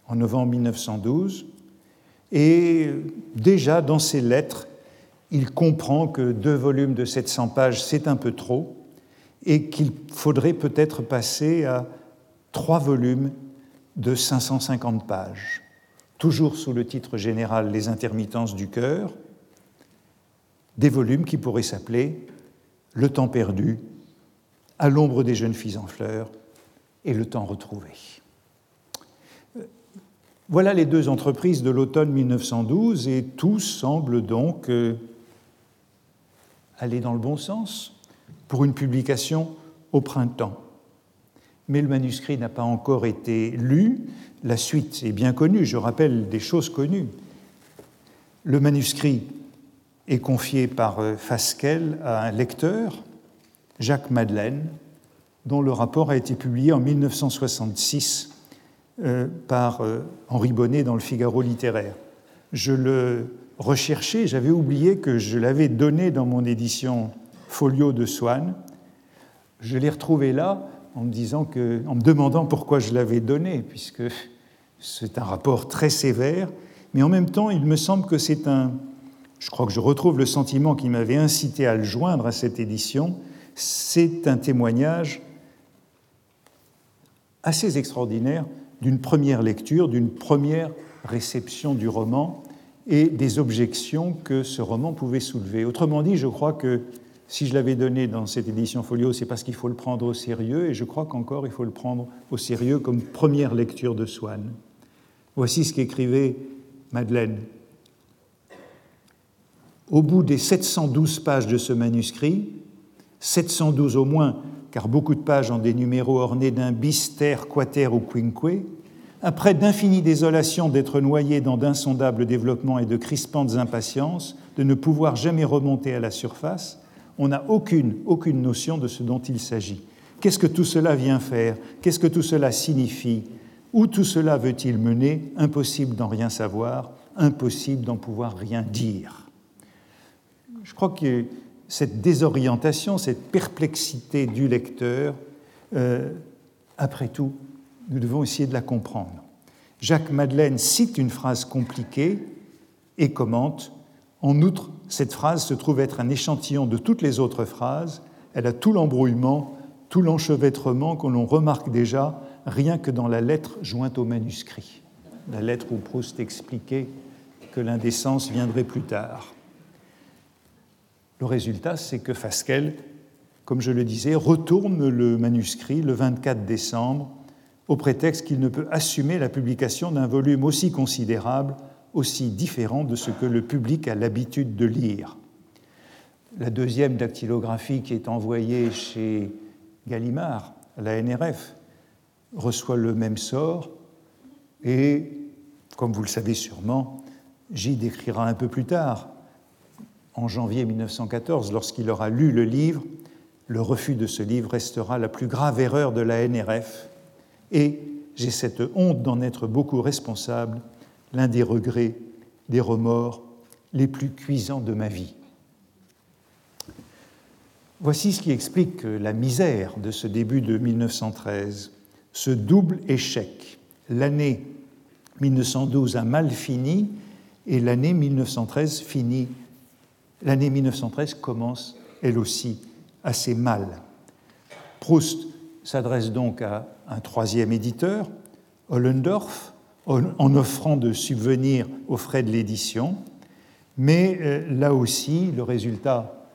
en novembre 1912. Et déjà dans ses lettres, il comprend que deux volumes de 700 pages, c'est un peu trop, et qu'il faudrait peut-être passer à trois volumes de 550 pages, toujours sous le titre général Les intermittences du cœur, des volumes qui pourraient s'appeler Le temps perdu, À l'ombre des jeunes filles en fleurs et Le temps retrouvé. Voilà les deux entreprises de l'automne 1912 et tout semble donc euh, aller dans le bon sens pour une publication au printemps. Mais le manuscrit n'a pas encore été lu, la suite est bien connue, je rappelle des choses connues. Le manuscrit est confié par euh, Fasquelle à un lecteur, Jacques Madeleine, dont le rapport a été publié en 1966 euh, par euh, Henri Bonnet dans le Figaro littéraire. Je le recherchais, j'avais oublié que je l'avais donné dans mon édition Folio de Swann. Je l'ai retrouvé là en me, disant que, en me demandant pourquoi je l'avais donné, puisque c'est un rapport très sévère, mais en même temps, il me semble que c'est un. Je crois que je retrouve le sentiment qui m'avait incité à le joindre à cette édition. C'est un témoignage assez extraordinaire d'une première lecture, d'une première réception du roman et des objections que ce roman pouvait soulever. Autrement dit, je crois que si je l'avais donné dans cette édition folio, c'est parce qu'il faut le prendre au sérieux, et je crois qu'encore il faut le prendre au sérieux comme première lecture de Swann. Voici ce qu'écrivait Madeleine. Au bout des 712 pages de ce manuscrit, 712 au moins, car beaucoup de pages ont des numéros ornés d'un bis, ter, quater ou quinque, après d'infinies désolations d'être noyé dans d'insondables développements et de crispantes impatiences, de ne pouvoir jamais remonter à la surface, on n'a aucune, aucune notion de ce dont il s'agit. Qu'est-ce que tout cela vient faire? Qu'est-ce que tout cela signifie? Où tout cela veut-il mener? Impossible d'en rien savoir, impossible d'en pouvoir rien dire. Je crois que cette désorientation, cette perplexité du lecteur, euh, après tout, nous devons essayer de la comprendre. Jacques Madeleine cite une phrase compliquée et commente En outre, cette phrase se trouve être un échantillon de toutes les autres phrases. Elle a tout l'embrouillement, tout l'enchevêtrement que l'on remarque déjà rien que dans la lettre jointe au manuscrit, la lettre où Proust expliquait que l'indécence viendrait plus tard. Le résultat, c'est que Fasquelle, comme je le disais, retourne le manuscrit le 24 décembre au prétexte qu'il ne peut assumer la publication d'un volume aussi considérable, aussi différent de ce que le public a l'habitude de lire. La deuxième dactylographie qui est envoyée chez Gallimard, à la NRF, reçoit le même sort et, comme vous le savez sûrement, J décrira un peu plus tard, en janvier 1914, lorsqu'il aura lu le livre, le refus de ce livre restera la plus grave erreur de la NRF et j'ai cette honte d'en être beaucoup responsable, l'un des regrets, des remords les plus cuisants de ma vie. Voici ce qui explique la misère de ce début de 1913, ce double échec. L'année 1912 a mal fini et l'année 1913 finit. L'année 1913 commence elle aussi assez mal. Proust s'adresse donc à un troisième éditeur, Ollendorf, en offrant de subvenir aux frais de l'édition, mais euh, là aussi, le résultat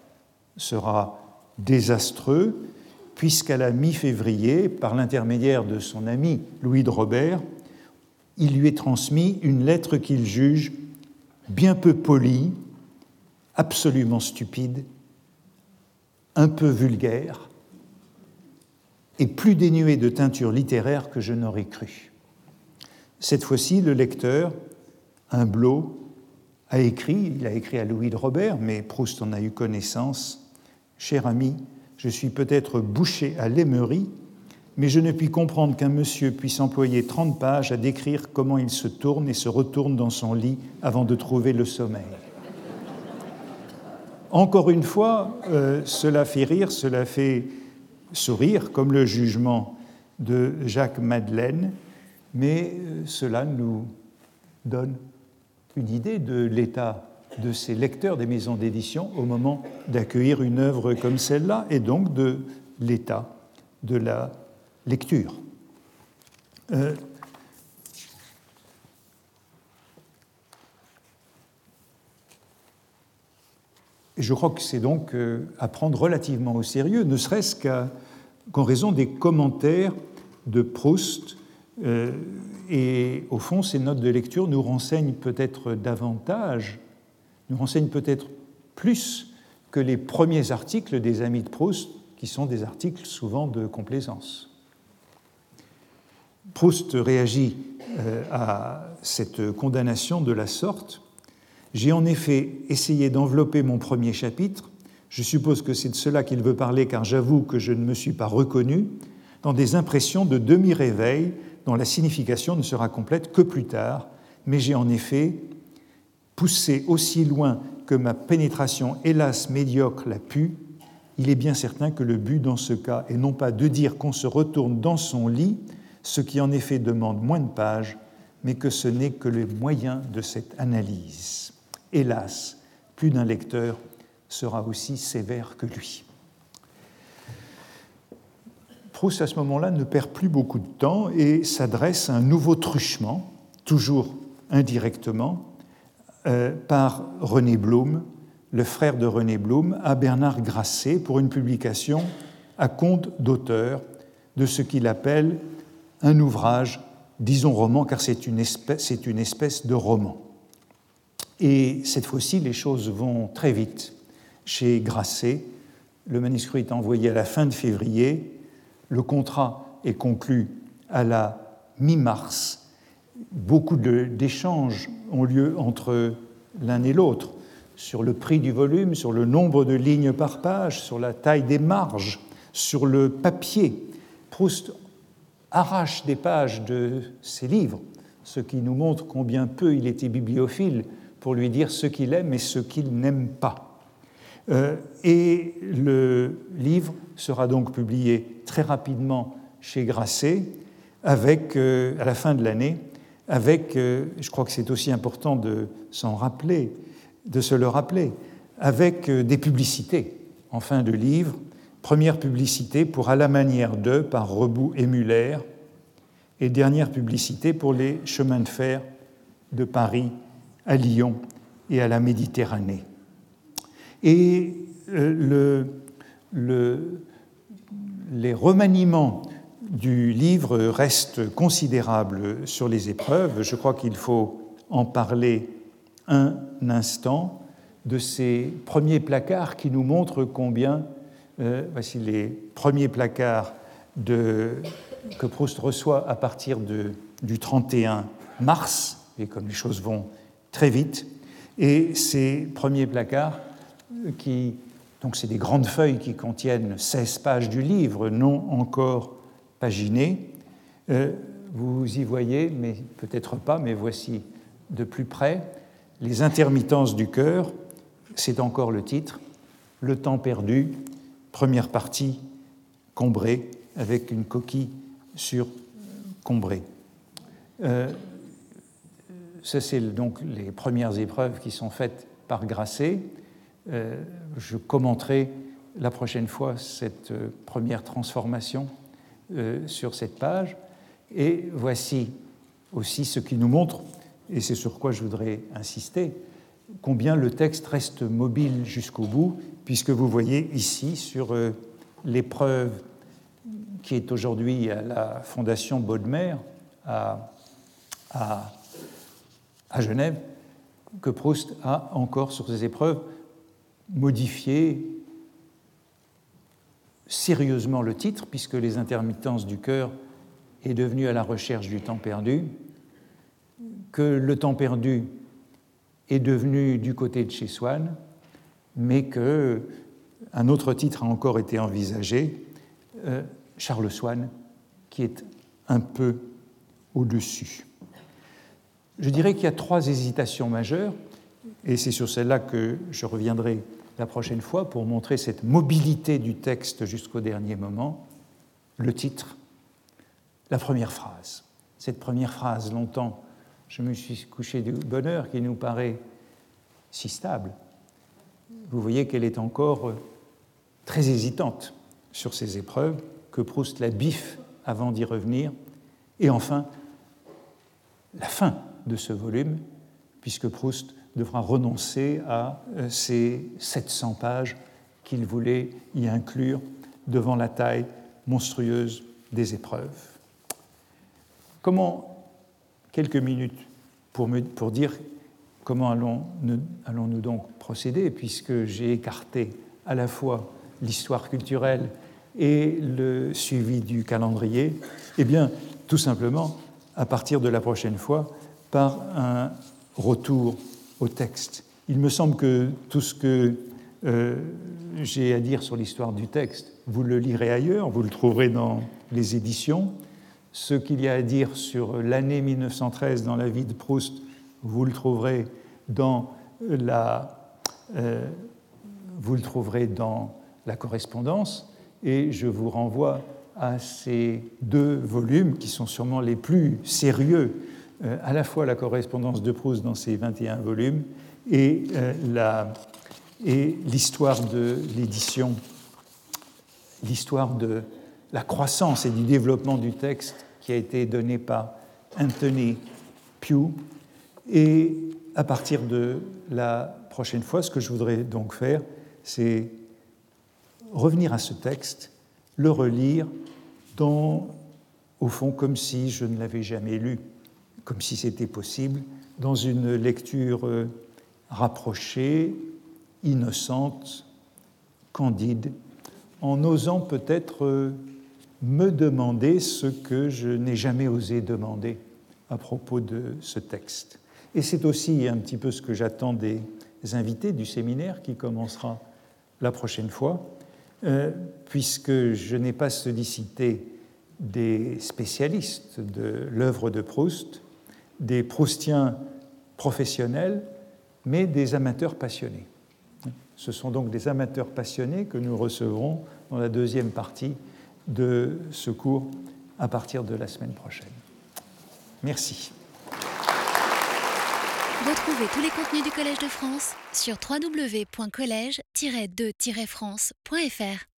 sera désastreux, puisqu'à la mi-février, par l'intermédiaire de son ami Louis de Robert, il lui est transmis une lettre qu'il juge bien peu polie, absolument stupide, un peu vulgaire, et plus dénué de teinture littéraire que je n'aurais cru. Cette fois-ci, le lecteur, Humblot, a écrit, il a écrit à Louis de Robert, mais Proust en a eu connaissance. Cher ami, je suis peut-être bouché à l'émerie, mais je ne puis comprendre qu'un monsieur puisse employer 30 pages à décrire comment il se tourne et se retourne dans son lit avant de trouver le sommeil. Encore une fois, euh, cela fait rire, cela fait sourire, comme le jugement de Jacques Madeleine, mais euh, cela nous donne une idée de l'état de ces lecteurs des maisons d'édition au moment d'accueillir une œuvre comme celle-là, et donc de l'état de la lecture. Euh, je crois que c'est donc à prendre relativement au sérieux, ne serait-ce qu'en raison des commentaires de Proust. Et au fond, ces notes de lecture nous renseignent peut-être davantage, nous renseignent peut-être plus que les premiers articles des Amis de Proust, qui sont des articles souvent de complaisance. Proust réagit euh, à cette condamnation de la sorte. J'ai en effet essayé d'envelopper mon premier chapitre, je suppose que c'est de cela qu'il veut parler car j'avoue que je ne me suis pas reconnu, dans des impressions de demi-réveil dont la signification ne sera complète que plus tard, mais j'ai en effet poussé aussi loin que ma pénétration, hélas médiocre, l'a pu, il est bien certain que le but dans ce cas est non pas de dire qu'on se retourne dans son lit, ce qui en effet demande moins de pages, mais que ce n'est que le moyen de cette analyse. Hélas, plus d'un lecteur sera aussi sévère que lui. Proust, à ce moment-là, ne perd plus beaucoup de temps et s'adresse à un nouveau truchement, toujours indirectement, euh, par René Blum, le frère de René Blum, à Bernard Grasset pour une publication à compte d'auteur de ce qu'il appelle un ouvrage, disons roman, car c'est une, espèce, une espèce de roman. Et cette fois-ci, les choses vont très vite. Chez Grasset, le manuscrit est envoyé à la fin de février, le contrat est conclu à la mi-mars. Beaucoup d'échanges ont lieu entre l'un et l'autre sur le prix du volume, sur le nombre de lignes par page, sur la taille des marges, sur le papier. Proust arrache des pages de ses livres, ce qui nous montre combien peu il était bibliophile pour lui dire ce qu'il aime et ce qu'il n'aime pas. Euh, et le livre sera donc publié très rapidement chez Grasset, avec, euh, à la fin de l'année, avec, euh, je crois que c'est aussi important de s'en rappeler, de se le rappeler, avec des publicités en fin de livre. Première publicité pour À la manière de par Rebout et Muller, et dernière publicité pour les chemins de fer de Paris à Lyon et à la Méditerranée. Et euh, le, le, les remaniements du livre reste considérable sur les épreuves. Je crois qu'il faut en parler un instant de ces premiers placards qui nous montrent combien, euh, voici les premiers placards que Proust reçoit à partir du 31 mars, et comme les choses vont très vite, et ces premiers placards donc c'est des grandes feuilles qui contiennent 16 pages du livre, non encore paginé. Euh, vous y voyez, mais peut-être pas, mais voici de plus près les intermittences du cœur. C'est encore le titre. Le temps perdu, première partie, Combré, avec une coquille sur Combré. Euh, ça, c'est donc les premières épreuves qui sont faites par Grasset. Euh, je commenterai la prochaine fois cette première transformation euh, sur cette page. Et voici aussi ce qui nous montre, et c'est sur quoi je voudrais insister, combien le texte reste mobile jusqu'au bout, puisque vous voyez ici sur euh, l'épreuve qui est aujourd'hui à la Fondation Baudemer à, à, Genève, que Proust a encore sur ces épreuves modifié, sérieusement le titre, puisque les intermittences du cœur est devenu à la recherche du temps perdu, que le temps perdu est devenu du côté de chez Swann, mais que un autre titre a encore été envisagé, euh, Charles Swann, qui est un peu au-dessus. Je dirais qu'il y a trois hésitations majeures, et c'est sur celle-là que je reviendrai la prochaine fois pour montrer cette mobilité du texte jusqu'au dernier moment, le titre, la première phrase. Cette première phrase, longtemps, je me suis couché du bonheur qui nous paraît si stable. Vous voyez qu'elle est encore très hésitante sur ces épreuves, que Proust la biffe avant d'y revenir. Et enfin, la fin de ce volume, puisque Proust devra renoncer à ces 700 pages qu'il voulait y inclure devant la taille monstrueuse des épreuves. Comment, quelques minutes pour, dire comment allons-nous allons donc procéder, puisque j'ai écarté à la fois l'histoire culturelle et le suivi du calendrier Eh bien, tout simplement, à partir de la prochaine fois, par un retour au texte. Il me semble que tout ce que euh, j'ai à dire sur l'histoire du texte, vous le lirez ailleurs, vous le trouverez dans les éditions. Ce qu'il y a à dire sur l'année 1913 dans la vie de Proust, vous le trouverez dans la, euh, vous le trouverez dans la correspondance. Et je vous renvoie à ces deux volumes qui sont sûrement les plus sérieux, à la fois la correspondance de Proust dans ses 21 volumes et euh, et l'histoire de l'édition, l'histoire de la croissance et du développement du texte qui a été donné par Anthony Pugh. Et à partir de la prochaine fois, ce que je voudrais donc faire, c'est revenir à ce texte, le relire au fond, comme si je ne l'avais jamais lu, comme si c'était possible, dans une lecture euh, rapprochée, innocente, candide, en osant peut-être euh, me demander ce que je n'ai jamais osé demander à propos de ce texte. Et c'est aussi un petit peu ce que j'attends des invités du séminaire qui commencera la prochaine fois, euh, puisque je n'ai pas sollicité des spécialistes de l'œuvre de Proust, des proustiens professionnels, mais des amateurs passionnés. Ce sont donc des amateurs passionnés que nous recevrons dans la deuxième partie de ce cours à partir de la semaine prochaine. Merci. Retrouvez tous les contenus du Collège de France sur www.colège-2-france.fr.